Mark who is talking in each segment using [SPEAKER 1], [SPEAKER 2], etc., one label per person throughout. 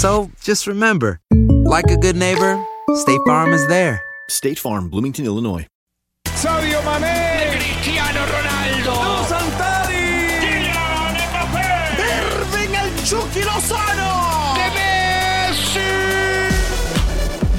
[SPEAKER 1] So just remember, like a good neighbor, State Farm is there.
[SPEAKER 2] State Farm, Bloomington, Illinois.
[SPEAKER 3] Sadio Mané,
[SPEAKER 4] Cristiano Ronaldo,
[SPEAKER 3] Santari,
[SPEAKER 4] Kylian Mbappé,
[SPEAKER 3] Irving el Chucky Lozano,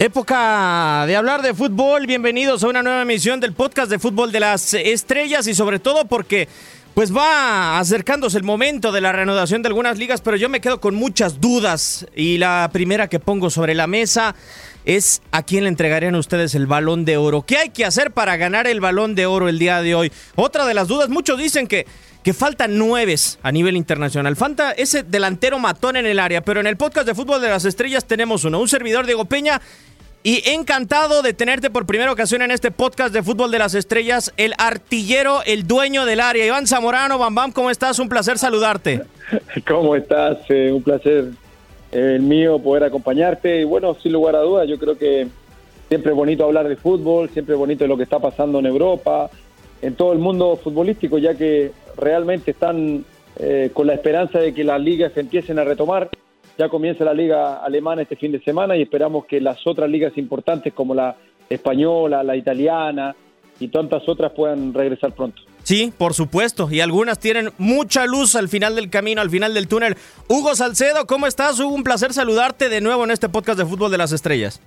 [SPEAKER 5] Época de hablar de fútbol. Bienvenidos a una nueva emisión del podcast de fútbol de las estrellas y sobre todo porque pues va acercándose el momento de la reanudación de algunas ligas, pero yo me quedo con muchas dudas y la primera que pongo sobre la mesa es a quién le entregarían ustedes el balón de oro. ¿Qué hay que hacer para ganar el balón de oro el día de hoy? Otra de las dudas, muchos dicen que que faltan nueves a nivel internacional. Falta ese delantero matón en el área, pero en el podcast de Fútbol de las Estrellas tenemos uno, un servidor Diego Peña y encantado de tenerte por primera ocasión en este podcast de Fútbol de las Estrellas, el artillero, el dueño del área. Iván Zamorano, Bam Bam, ¿cómo estás? Un placer saludarte.
[SPEAKER 6] ¿Cómo estás? Eh, un placer eh, el mío poder acompañarte. Y bueno, sin lugar a dudas, yo creo que siempre es bonito hablar de fútbol, siempre es bonito lo que está pasando en Europa, en todo el mundo futbolístico, ya que realmente están eh, con la esperanza de que las ligas empiecen a retomar. Ya comienza la liga alemana este fin de semana y esperamos que las otras ligas importantes como la española, la italiana y tantas otras puedan regresar pronto.
[SPEAKER 5] Sí, por supuesto, y algunas tienen mucha luz al final del camino, al final del túnel. Hugo Salcedo, ¿cómo estás? Hugo, un placer saludarte de nuevo en este podcast de Fútbol de las Estrellas.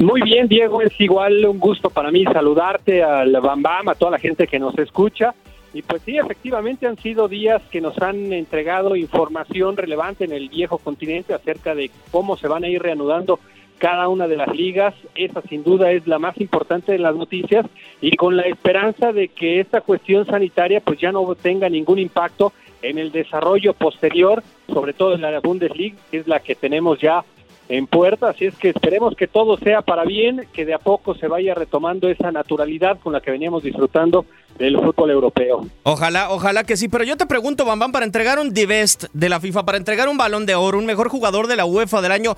[SPEAKER 7] Muy bien, Diego, es igual un gusto para mí saludarte al Bam Bam, a toda la gente que nos escucha. Y pues sí, efectivamente han sido días que nos han entregado información relevante en el viejo continente acerca de cómo se van a ir reanudando cada una de las ligas. Esa sin duda es la más importante de las noticias y con la esperanza de que esta cuestión sanitaria pues ya no tenga ningún impacto en el desarrollo posterior, sobre todo en la Bundesliga, que es la que tenemos ya en puerta, así es que esperemos que todo sea para bien, que de a poco se vaya retomando esa naturalidad con la que veníamos disfrutando del fútbol europeo.
[SPEAKER 5] Ojalá, ojalá que sí, pero yo te pregunto, Bambam, para entregar un Divest de la FIFA, para entregar un balón de oro, un mejor jugador de la UEFA del año,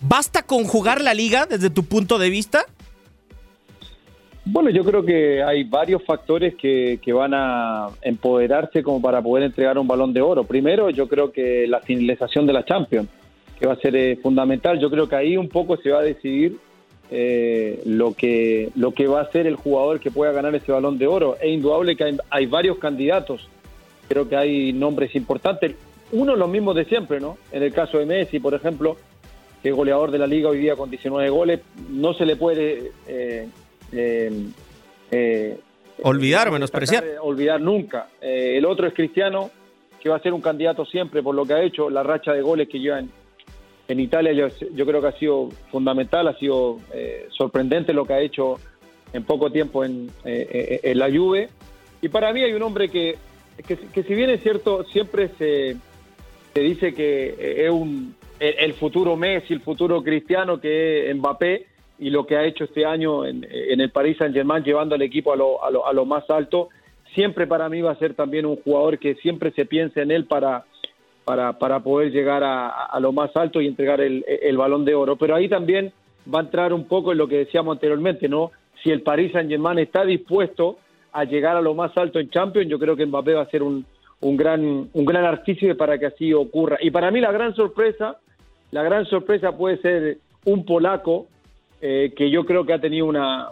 [SPEAKER 5] ¿basta con jugar la liga desde tu punto de vista?
[SPEAKER 6] Bueno, yo creo que hay varios factores que, que, van a empoderarse como para poder entregar un balón de oro. Primero, yo creo que la finalización de la Champions que va a ser eh, fundamental. Yo creo que ahí un poco se va a decidir eh, lo, que, lo que va a ser el jugador que pueda ganar ese balón de oro. Es indudable que hay, hay varios candidatos, creo que hay nombres importantes. Uno los mismos de siempre, ¿no? En el caso de Messi, por ejemplo, que es goleador de la liga hoy día con 19 goles, no se le puede eh, eh, eh,
[SPEAKER 5] olvidar, menospreciar.
[SPEAKER 6] olvidar nunca. Eh, el otro es Cristiano, que va a ser un candidato siempre por lo que ha hecho, la racha de goles que lleva en, en Italia, yo, creo que ha sido fundamental, ha sido eh, sorprendente lo que ha hecho en poco tiempo en, eh, en, la Juve. Y para mí hay un hombre que, que, que si bien es cierto, siempre se, se dice que es un, el, futuro Messi, el futuro Cristiano, que es Mbappé, y lo que ha hecho este año en, en el Paris Saint-Germain, llevando al equipo a lo, a, lo, a lo más alto, siempre para mí va a ser también un jugador que siempre se piensa en él para, para, para poder llegar a, a, lo más alto y entregar el, el, balón de oro. Pero ahí también va a entrar un poco en lo que decíamos anteriormente, ¿no? Si el Paris Saint-Germain está dispuesto a llegar a lo más alto en Champions, yo creo que Mbappé va a ser un, un gran, un gran artífice para que así ocurra. Y para mí la gran sorpresa, la gran sorpresa puede ser un polaco eh, que yo creo que ha tenido una,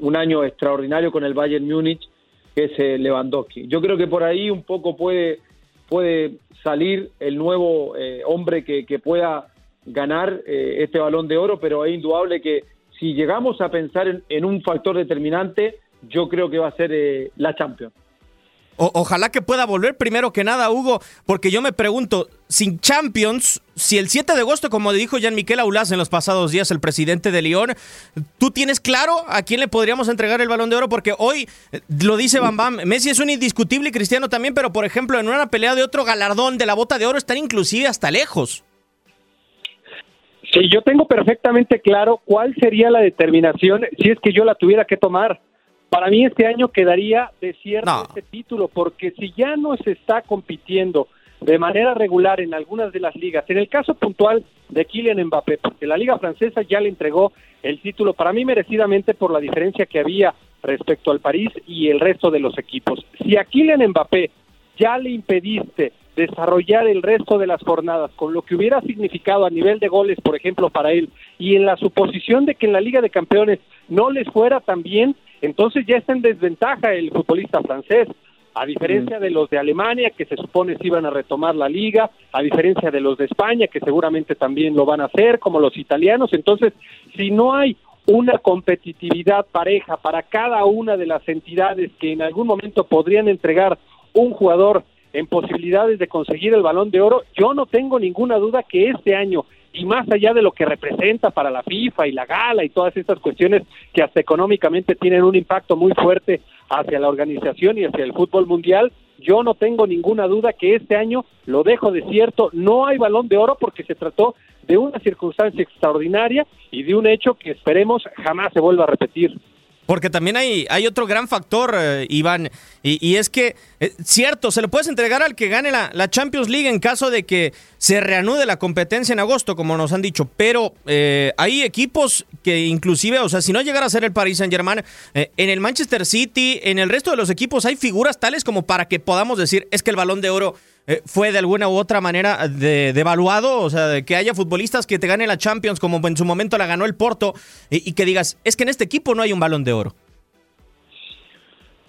[SPEAKER 6] un año extraordinario con el Bayern Múnich, que es eh, Lewandowski. Yo creo que por ahí un poco puede, puede salir el nuevo eh, hombre que, que, pueda ganar eh, este balón de oro, pero es indudable que si llegamos a pensar en, en un factor determinante, yo creo que va a ser eh, la Champions.
[SPEAKER 5] Ojalá que pueda volver primero que nada, Hugo, porque yo me pregunto, sin Champions, si el 7 de agosto, como dijo Jean-Miquel Aulas en los pasados días, el presidente de Lyon, ¿tú tienes claro a quién le podríamos entregar el balón de oro? Porque hoy lo dice Bam Bam, Messi es un indiscutible y Cristiano también, pero por ejemplo, en una pelea de otro galardón de la bota de oro están inclusive hasta lejos.
[SPEAKER 7] Sí, yo tengo perfectamente claro cuál sería la determinación si es que yo la tuviera que tomar. Para mí este año quedaría desierto no. este título, porque si ya no se está compitiendo de manera regular en algunas de las ligas, en el caso puntual de Kylian Mbappé, porque la liga francesa ya le entregó el título para mí merecidamente por la diferencia que había respecto al París y el resto de los equipos. Si a Kylian Mbappé ya le impediste desarrollar el resto de las jornadas con lo que hubiera significado a nivel de goles, por ejemplo, para él, y en la suposición de que en la Liga de Campeones no les fuera tan bien, entonces ya está en desventaja el futbolista francés, a diferencia de los de Alemania, que se supone si iban a retomar la liga, a diferencia de los de España, que seguramente también lo van a hacer, como los italianos. Entonces, si no hay una competitividad pareja para cada una de las entidades que en algún momento podrían entregar un jugador en posibilidades de conseguir el balón de oro, yo no tengo ninguna duda que este año y más allá de lo que representa para la FIFA y la gala y todas estas cuestiones que hasta económicamente tienen un impacto muy fuerte hacia la organización y hacia el fútbol mundial, yo no tengo ninguna duda que este año lo dejo desierto, no hay balón de oro porque se trató de una circunstancia extraordinaria y de un hecho que esperemos jamás se vuelva a repetir.
[SPEAKER 5] Porque también hay, hay otro gran factor, eh, Iván, y, es que, eh, cierto, se le puedes entregar al que gane la, la, Champions League en caso de que se reanude la competencia en agosto, como nos han dicho, pero eh, hay equipos que inclusive, o sea, si no llegara a ser el Paris Saint Germain, eh, en el Manchester City, en el resto de los equipos hay figuras tales como para que podamos decir, es que el balón de oro fue de alguna u otra manera devaluado, de o sea, de que haya futbolistas que te ganen la Champions como en su momento la ganó el Porto y, que digas, es que en este equipo no hay un balón de oro.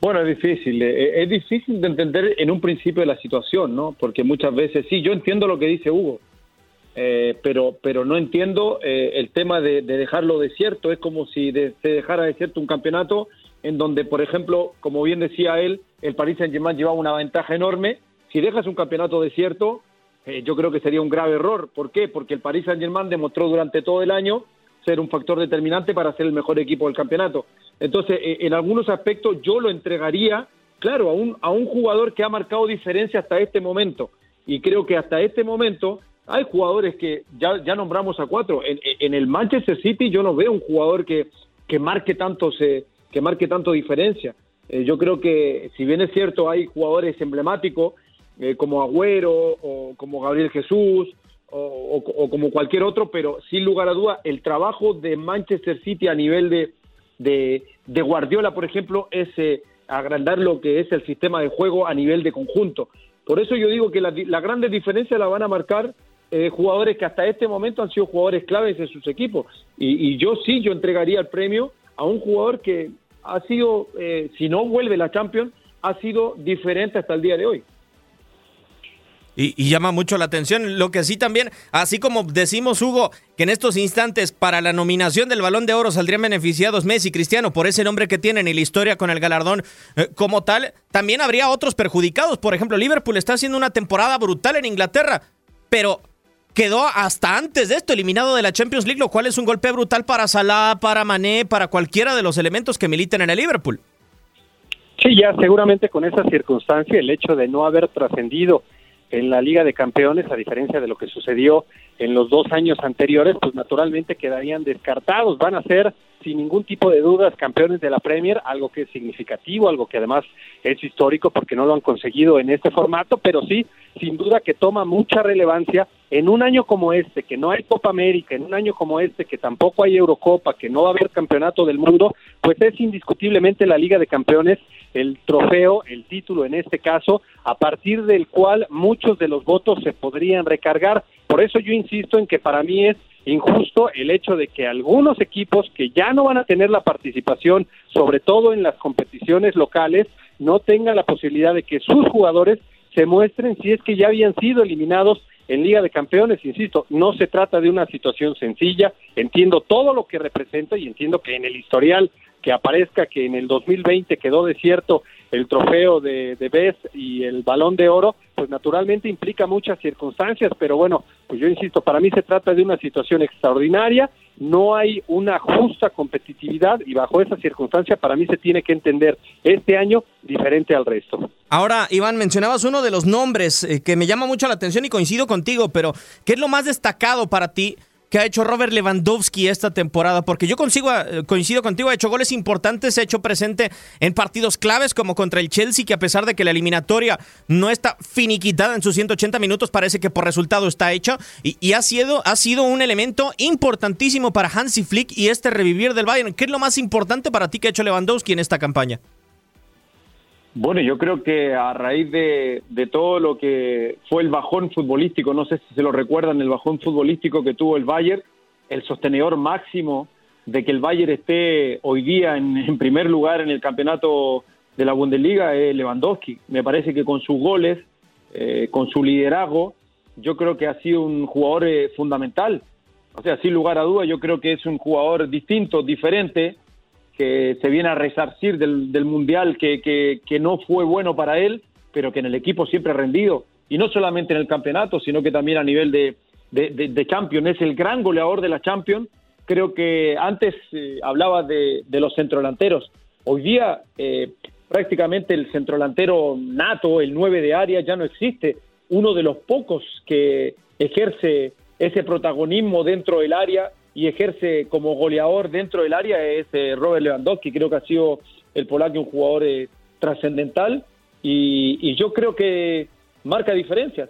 [SPEAKER 6] Bueno, es difícil, eh, es difícil de entender en un principio la situación, ¿no? Porque muchas veces, sí, yo entiendo lo que dice Hugo, eh, pero, pero no entiendo eh, el tema de, de, dejarlo desierto, es como si de, se dejara desierto un campeonato en donde, por ejemplo, como bien decía él, el Paris Saint-Germain llevaba una ventaja enorme, si dejas un campeonato desierto, eh, yo creo que sería un grave error. ¿Por qué? Porque el Paris Saint-Germain demostró durante todo el año ser un factor determinante para ser el mejor equipo del campeonato. Entonces, eh, en algunos aspectos yo lo entregaría, claro, a un, a un jugador que ha marcado diferencia hasta este momento. Y creo que hasta este momento hay jugadores que ya, ya nombramos a cuatro. En, el Manchester City yo no veo un jugador que, que marque tanto se, que marque diferencia. Eh, yo creo que si bien es cierto hay jugadores emblemáticos eh, como Agüero o como Gabriel Jesús o, como cualquier otro, pero sin lugar a duda el trabajo de Manchester City a nivel de, de, Guardiola, por ejemplo, es eh, agrandar lo que es el sistema de juego a nivel de conjunto. Por eso yo digo que las la grandes diferencias la van a marcar eh, jugadores que hasta este momento han sido jugadores claves de sus equipos. Y, yo sí, yo entregaría el premio a un jugador que ha sido, eh, si no vuelve la Champions, ha sido diferente hasta el día de hoy.
[SPEAKER 5] Y, llama mucho la atención. Lo que sí también, así como decimos, Hugo, que en estos instantes para la nominación del Balón de Oro saldrían beneficiados Messi y Cristiano por ese nombre que tienen y la historia con el galardón eh, como tal, también habría otros perjudicados. Por ejemplo, Liverpool está haciendo una temporada brutal en Inglaterra, pero quedó hasta antes de esto eliminado de la Champions League, lo cual es un golpe brutal para Salah, para Mané, para cualquiera de los elementos que militen en el Liverpool.
[SPEAKER 7] Sí, ya seguramente con esa circunstancia, el hecho de no haber trascendido en la Liga de Campeones, a diferencia de lo que sucedió en los dos años anteriores, pues naturalmente quedarían descartados. Van a ser, sin ningún tipo de dudas, campeones de la Premier, algo que es significativo, algo que además es histórico porque no lo han conseguido en este formato, pero sí, sin duda que toma mucha relevancia en un año como este, que no hay Copa América, en un año como este, que tampoco hay Eurocopa, que no va a haber campeonato del mundo, pues es indiscutiblemente la Liga de Campeones el trofeo, el título en este caso, a partir del cual muchos de los votos se podrían recargar. Por eso yo insisto en que para mí es injusto el hecho de que algunos equipos que ya no van a tener la participación, sobre todo en las competiciones locales, no tengan la posibilidad de que sus jugadores se muestren si es que ya habían sido eliminados en Liga de Campeones, insisto, no se trata de una situación sencilla, entiendo todo lo que representa y entiendo que en el historial que aparezca que en el 2020 quedó desierto el trofeo de, de BES y el balón de oro, pues naturalmente implica muchas circunstancias, pero bueno, pues yo insisto, para mí se trata de una situación extraordinaria, no hay una justa competitividad y bajo esa circunstancia para mí se tiene que entender este año diferente al resto.
[SPEAKER 5] Ahora, Iván, mencionabas uno de los nombres eh, que me llama mucho la atención y coincido contigo, pero ¿qué es lo más destacado para ti? Que ha hecho Robert Lewandowski esta temporada, porque yo consigo, coincido contigo, ha hecho goles importantes, se ha hecho presente en partidos claves como contra el Chelsea, que a pesar de que la eliminatoria no está finiquitada en sus 180 minutos, parece que por resultado está hecho, y, ha, sido, ha sido un elemento importantísimo para Hansi Flick y este revivir del Bayern. ¿Qué es lo más importante para ti que ha hecho Lewandowski en esta campaña?
[SPEAKER 6] Bueno, yo creo que a raíz de, todo lo que fue el bajón futbolístico, no sé si se lo recuerdan, el bajón futbolístico que tuvo el Bayern, el sostenedor máximo de que el Bayern esté hoy día en, primer lugar en el campeonato de la Bundesliga es Lewandowski. Me parece que con sus goles, eh, con su liderazgo, yo creo que ha sido un jugador eh, fundamental. O sea, sin lugar a dudas, yo creo que es un jugador distinto, diferente, que se viene a resarcir del, del Mundial que, que, no fue bueno para él, pero que en el equipo siempre ha rendido. Y no solamente en el campeonato, sino que también a nivel de, de, de, Champions. Es el gran goleador de la Champions. Creo que antes eh, hablaba de, de, los centrodelanteros. Hoy día eh, prácticamente el centrodelantero nato, el 9 de área, ya no existe. Uno de los pocos que ejerce ese protagonismo dentro del área y ejerce como goleador dentro del área es eh, Robert Lewandowski. Creo que ha sido el polaco un jugador eh, trascendental y, yo creo que marca diferencias.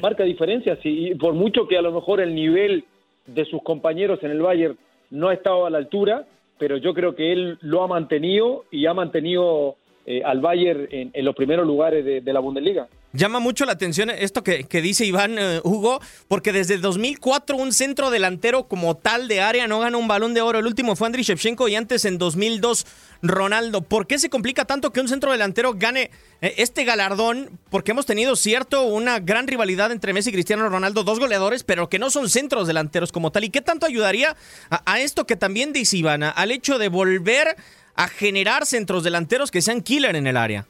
[SPEAKER 6] Marca diferencias y, por mucho que a lo mejor el nivel de sus compañeros en el Bayern no ha estado a la altura, pero yo creo que él lo ha mantenido y ha mantenido eh, al Bayern en, los primeros lugares de la Bundesliga.
[SPEAKER 5] Llama mucho la atención esto que, dice Iván eh, Hugo, porque desde 2004 un centro delantero como tal de área no gana un balón de oro. El último fue Andriy Shevchenko y antes en 2002 Ronaldo. ¿Por qué se complica tanto que un centro delantero gane eh, este galardón? Porque hemos tenido, cierto, una gran rivalidad entre Messi y Cristiano Ronaldo, dos goleadores, pero que no son centros delanteros como tal. ¿Y qué tanto ayudaría a, esto que también dice Iván, al hecho de volver a generar centros delanteros que sean killer en el área?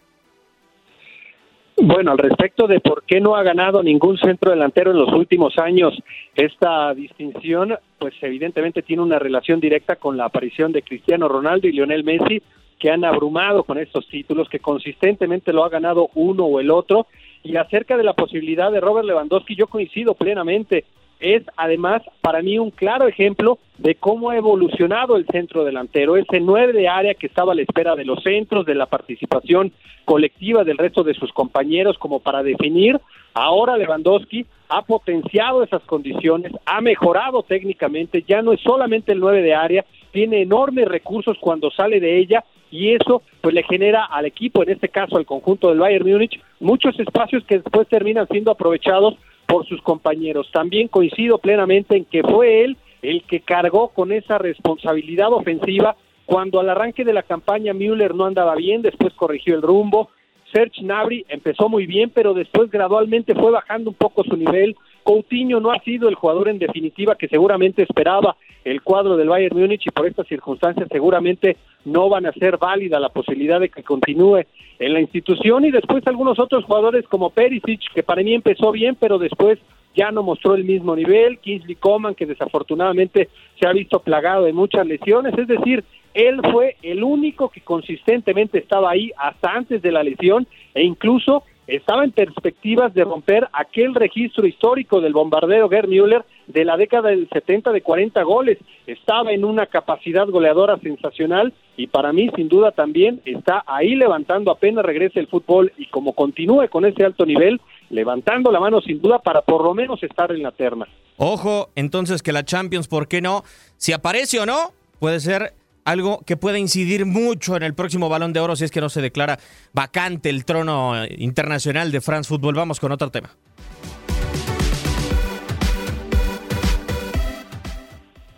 [SPEAKER 7] Bueno, al respecto de por qué no ha ganado ningún centro delantero en los últimos años esta distinción, pues evidentemente tiene una relación directa con la aparición de Cristiano Ronaldo y Lionel Messi, que han abrumado con estos títulos, que consistentemente lo ha ganado uno o el otro. Y acerca de la posibilidad de Robert Lewandowski, yo coincido plenamente es además para mí un claro ejemplo de cómo ha evolucionado el centro delantero, ese nueve de área que estaba a la espera de los centros, de la participación colectiva del resto de sus compañeros como para definir, ahora Lewandowski ha potenciado esas condiciones, ha mejorado técnicamente, ya no es solamente el nueve de área, tiene enormes recursos cuando sale de ella y eso pues le genera al equipo, en este caso al conjunto del Bayern Múnich, muchos espacios que después terminan siendo aprovechados por sus compañeros. También coincido plenamente en que fue él el que cargó con esa responsabilidad ofensiva cuando al arranque de la campaña Müller no andaba bien, después corrigió el rumbo. Serge Nabri empezó muy bien, pero después gradualmente fue bajando un poco su nivel. Coutinho no ha sido el jugador en definitiva que seguramente esperaba el cuadro del Bayern Múnich y por estas circunstancias seguramente no van a ser válida la posibilidad de que continúe en la institución. Y después algunos otros jugadores como Perisic que para mí empezó bien pero después ya no mostró el mismo nivel, Kingsley Coman que desafortunadamente se ha visto plagado de muchas lesiones, es decir, él fue el único que consistentemente estaba ahí hasta antes de la lesión e incluso estaba en perspectivas de romper aquel registro histórico del bombardero Gerd Müller de la década del 70 de 40 goles. Estaba en una capacidad goleadora sensacional y para mí sin duda también está ahí levantando apenas regrese el fútbol y como continúe con ese alto nivel, levantando la mano sin duda para por lo menos estar en la terna.
[SPEAKER 5] Ojo, entonces que la Champions, ¿por qué no? Si aparece o no, puede ser algo que puede incidir mucho en el próximo Balón de Oro si es que no se declara vacante el trono internacional de France Football. Vamos con otro tema.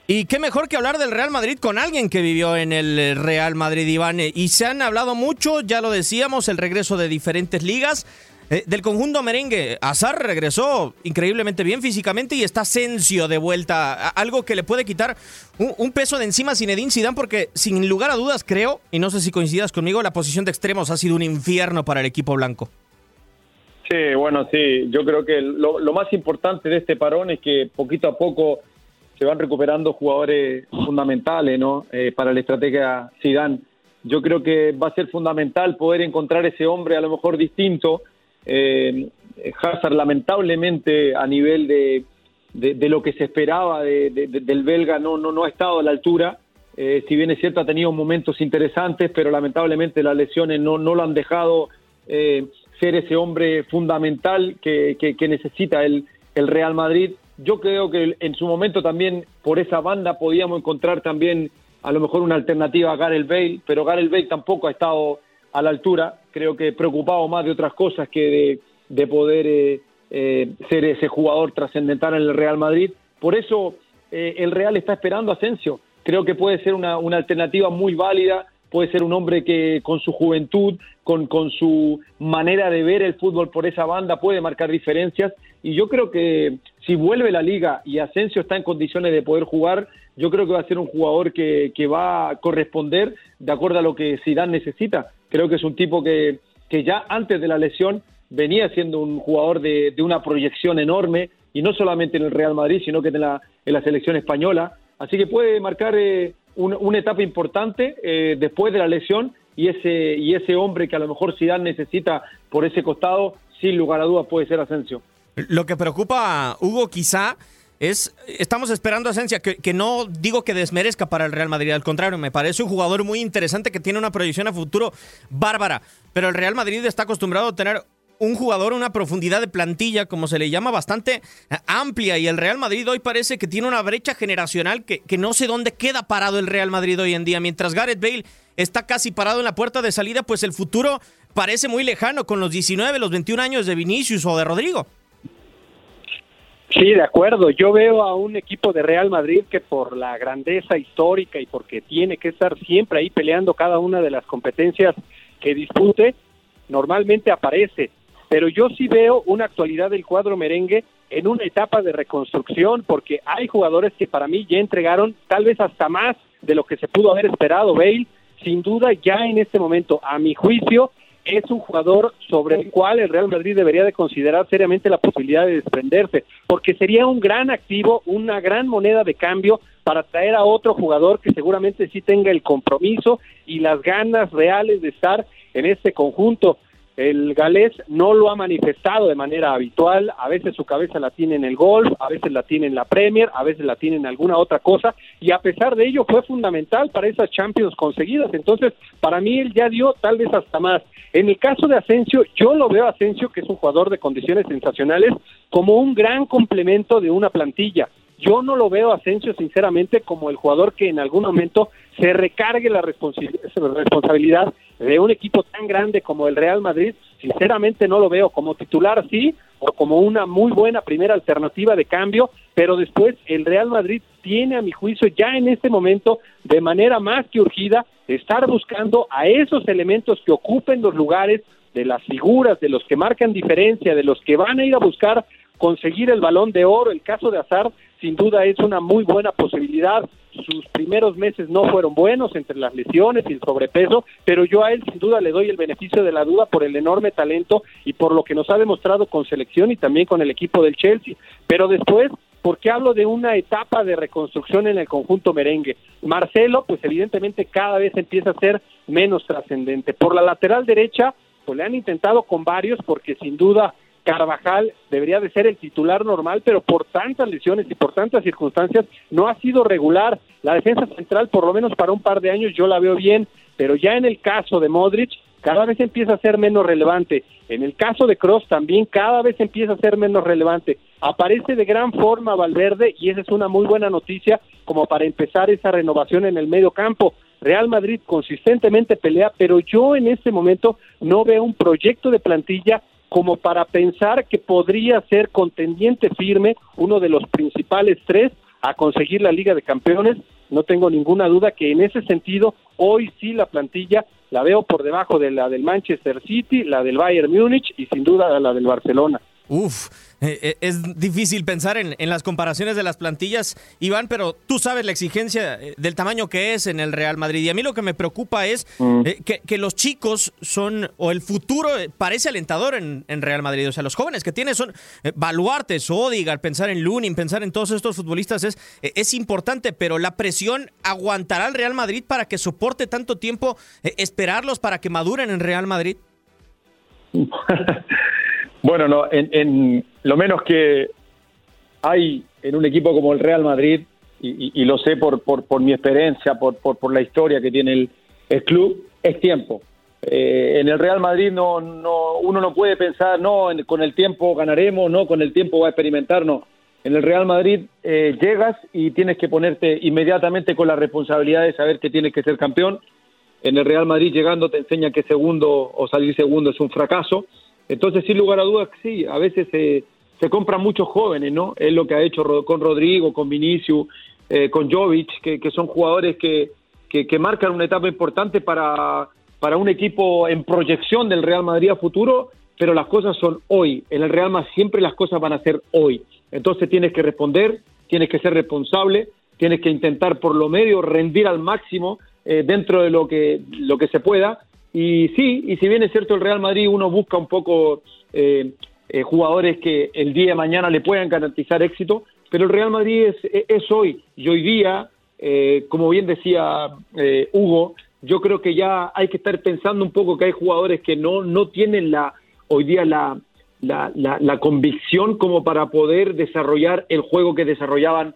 [SPEAKER 5] Y qué mejor que hablar del Real Madrid con alguien que vivió en el Real Madrid, Iván. Y se han hablado mucho, ya lo decíamos, el regreso de diferentes ligas. Eh, del conjunto merengue, Azar regresó increíblemente bien físicamente y está Asensio de vuelta. Algo que le puede quitar un, peso de encima a Zinedine Zidane porque sin lugar a dudas creo, y no sé si coincidas conmigo, la posición de extremos ha sido un infierno para el equipo blanco.
[SPEAKER 6] Sí, bueno, sí, yo creo que lo, más importante de este parón es que poquito a poco se van recuperando jugadores fundamentales, ¿no? Eh, para la estrategia Zidane. Yo creo que va a ser fundamental poder encontrar ese hombre a lo mejor distinto, eh, Hazard lamentablemente a nivel de, de, lo que se esperaba del belga no, no, no ha estado a la altura. Eh, si bien es cierto ha tenido momentos interesantes, pero lamentablemente las lesiones no, no lo han dejado eh, ser ese hombre fundamental que, que, necesita el, el Real Madrid. Yo creo que en su momento también por esa banda podíamos encontrar también a lo mejor una alternativa a Gareth Bale, pero Gareth Bale tampoco ha estado a la altura, creo que preocupado más de otras cosas que de, poder eh, eh, ser ese jugador trascendental en el Real Madrid. Por eso eh, el Real está esperando a Asensio. Creo que puede ser una, una, alternativa muy válida, puede ser un hombre que con su juventud, con, con su manera de ver el fútbol por esa banda, puede marcar diferencias. Y yo creo que si vuelve la liga y Asensio está en condiciones de poder jugar, yo creo que va a ser un jugador que, va a corresponder de acuerdo a lo que Zidane necesita. Creo que es un tipo que, ya antes de la lesión venía siendo un jugador de, una proyección enorme, y no solamente en el Real Madrid, sino que en la, selección española. Así que puede marcar eh, una etapa importante eh, después de la lesión y ese, y ese hombre que a lo mejor Zidane necesita por ese costado, sin lugar a dudas puede ser Asensio.
[SPEAKER 5] Lo que preocupa, Hugo, quizá es, estamos esperando a Esencia, que, no digo que desmerezca para el Real Madrid, al contrario, me parece un jugador muy interesante que tiene una proyección a futuro bárbara, pero el Real Madrid está acostumbrado a tener un jugador, una profundidad de plantilla, como se le llama, bastante eh, amplia. Y el Real Madrid hoy parece que tiene una brecha generacional que, que, no sé dónde queda parado el Real Madrid hoy en día. Mientras Gareth Bale está casi parado en la puerta de salida, pues el futuro parece muy lejano con los 19, los 21 años de Vinicius o de Rodrigo.
[SPEAKER 7] Sí, de acuerdo. Yo veo a un equipo de Real Madrid que por la grandeza histórica y porque tiene que estar siempre ahí peleando cada una de las competencias que dispute, normalmente aparece. Pero yo sí veo una actualidad del cuadro merengue en una etapa de reconstrucción porque hay jugadores que para mí ya entregaron tal vez hasta más de lo que se pudo haber esperado. Bale, sin duda, ya en este momento, a mi juicio, es un jugador sobre el cual el Real Madrid debería de considerar seriamente la posibilidad de desprenderse, porque sería un gran activo, una gran moneda de cambio para traer a otro jugador que seguramente sí tenga el compromiso y las ganas reales de estar en este conjunto. El galés no lo ha manifestado de manera habitual, a veces su cabeza la tiene en el golf, a veces la tiene en la Premier, a veces la tiene en alguna otra cosa, y a pesar de ello fue fundamental para esas Champions conseguidas. Entonces, para mí él ya dio tal vez hasta más. En el caso de Asensio, yo lo veo a Asensio, que es un jugador de condiciones sensacionales, como un gran complemento de una plantilla. Yo no lo veo a Asensio, sinceramente, como el jugador que en algún momento se recargue la responsabilidad de un equipo tan grande como el Real Madrid, sinceramente no lo veo como titular, sí, como una muy buena primera alternativa de cambio, pero después el Real Madrid tiene a mi juicio ya en este momento de manera más que urgida estar buscando a esos elementos que ocupen los lugares de las figuras, de los que marcan diferencia, de los que van a ir a buscar conseguir el balón de oro. El caso de Azar sin duda es una muy buena posibilidad. Sus primeros meses no fueron buenos entre las lesiones y el sobrepeso, pero yo a él sin duda le doy el beneficio de la duda por el enorme talento y por lo que nos ha demostrado con selección y también con el equipo del Chelsea. Pero después, porque hablo de una etapa de reconstrucción en el conjunto merengue. Marcelo, pues evidentemente cada vez empieza a ser menos trascendente. Por la lateral derecha, pues le han intentado con varios porque sin duda Carvajal debería de ser el titular normal, pero por tantas lesiones y por tantas circunstancias no ha sido regular. La defensa central, por lo menos para un par de años, yo la veo bien, pero ya en el caso de Modric, cada vez empieza a ser menos relevante. En el caso de Cross también cada vez empieza a ser menos relevante. Aparece de gran forma Valverde y esa es una muy buena noticia como para empezar esa renovación en el medio campo. Real Madrid consistentemente pelea, pero yo en este momento no veo un proyecto de plantilla como para pensar que podría ser contendiente firme, uno de los principales tres, a conseguir la Liga de Campeones. No tengo ninguna duda que en ese sentido, hoy sí la plantilla la veo por debajo de la del Manchester City, la del Bayern Múnich y sin duda la del Barcelona.
[SPEAKER 5] Uf, eh, eh, es difícil pensar en, las comparaciones de las plantillas, Iván, pero tú sabes la exigencia eh, del tamaño que es en el Real Madrid. Y a mí lo que me preocupa es mm. que, los chicos son, o el futuro parece alentador en, Real Madrid. O sea, los jóvenes que tiene son baluartes, Odigar, pensar en Lunin, pensar en todos estos futbolistas es, es importante, pero la presión aguantará al Real Madrid para que soporte tanto tiempo esperarlos para que maduren en Real Madrid.
[SPEAKER 6] Bueno, no, en, lo menos que hay en un equipo como el Real Madrid, y, lo sé por, por, mi experiencia, por, por, la historia que tiene el, club, es tiempo. Eh, en el Real Madrid no, no, uno no puede pensar, no, con el tiempo ganaremos, no, con el tiempo va a experimentar, no. En el Real Madrid eh, llegas y tienes que ponerte inmediatamente con la responsabilidad de saber que tienes que ser campeón. En el Real Madrid llegando te enseña que segundo o salir segundo es un fracaso entonces, sin lugar a dudas, sí, a veces se, se compran muchos jóvenes, ¿no? Es lo que ha hecho con Rodrigo, con Vinicius, eh, con Jovic, que, son jugadores que, que, marcan una etapa importante para, para un equipo en proyección del Real Madrid a futuro, pero las cosas son hoy. En el Real Madrid siempre las cosas van a ser hoy. Entonces tienes que responder, tienes que ser responsable, tienes que intentar por lo medio rendir al máximo eh, dentro de lo que, lo que se pueda y sí, y si bien es cierto el Real Madrid, uno busca un poco eh, eh, jugadores que el día de mañana le puedan garantizar éxito, pero el Real Madrid es, es hoy y hoy día, eh, como bien decía Hugo, yo creo que ya hay que estar pensando un poco que hay jugadores que no, no tienen la hoy día la, la, la, convicción como para poder desarrollar el juego que desarrollaban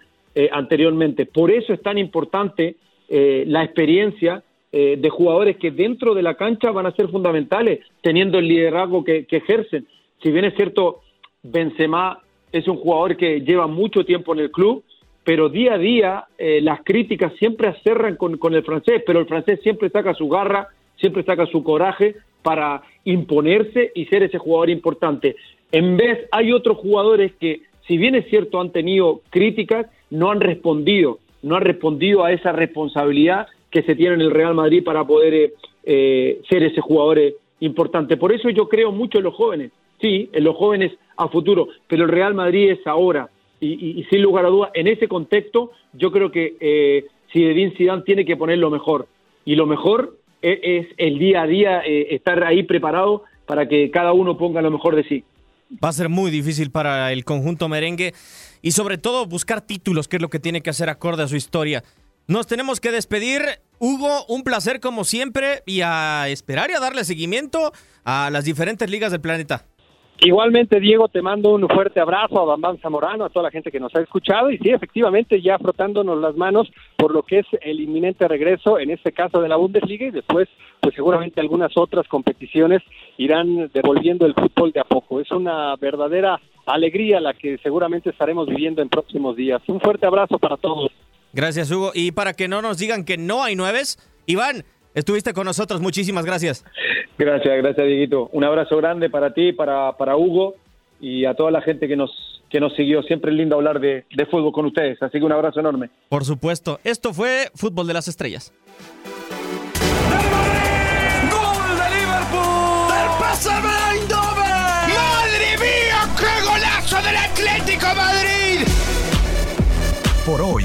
[SPEAKER 6] anteriormente. Por eso es tan importante la experiencia eh, de jugadores que dentro de la cancha van a ser fundamentales, teniendo el liderazgo que, ejercen. Si bien es cierto, Benzema es un jugador que lleva mucho tiempo en el club, pero día a día eh, las críticas siempre acerran con, con el francés, pero el francés siempre saca su garra, siempre saca su coraje para imponerse y ser ese jugador importante. En vez, hay otros jugadores que, si bien es cierto, han tenido críticas, no han respondido, no han respondido a esa responsabilidad que se tiene en el Real Madrid para poder eh, eh, ser ese jugador eh, importante. Por eso yo creo mucho en los jóvenes, sí, en los jóvenes a futuro, pero el Real Madrid es ahora. Y, sin lugar a dudas, en ese contexto, yo creo que eh, Zidane tiene que poner lo mejor. Y lo mejor es el día a día estar ahí preparado para que cada uno ponga lo mejor de sí.
[SPEAKER 5] Va a ser muy difícil para el conjunto merengue y sobre todo buscar títulos, que es lo que tiene que hacer acorde a su historia. Nos tenemos que despedir. Hugo, un placer como siempre y a esperar y a darle seguimiento a las diferentes ligas del planeta.
[SPEAKER 7] Igualmente, Diego, te mando un fuerte abrazo a Bambam Zamorano, a toda la gente que nos ha escuchado y sí, efectivamente, ya frotándonos las manos por lo que es el inminente regreso, en este caso de la Bundesliga y después, pues seguramente algunas otras competiciones irán devolviendo el fútbol de a poco. Es una verdadera alegría la que seguramente estaremos viviendo en próximos días. Un fuerte abrazo para todos.
[SPEAKER 5] Gracias, Hugo. Y para que no nos digan que no hay nueves, Iván, estuviste con nosotros. Muchísimas gracias.
[SPEAKER 6] Gracias, gracias, Dieguito. Un abrazo grande para ti, para, para Hugo. y a toda la gente que nos, que nos siguió. Siempre es lindo hablar de, de fútbol con ustedes, así que un abrazo enorme.
[SPEAKER 5] Por supuesto, esto fue Fútbol de las Estrellas.
[SPEAKER 3] ¡Gol de Liverpool! ¡Del PSV Eindhoven! ¡Madre mía, qué golazo del Atlético Madrid!
[SPEAKER 8] Por hoy,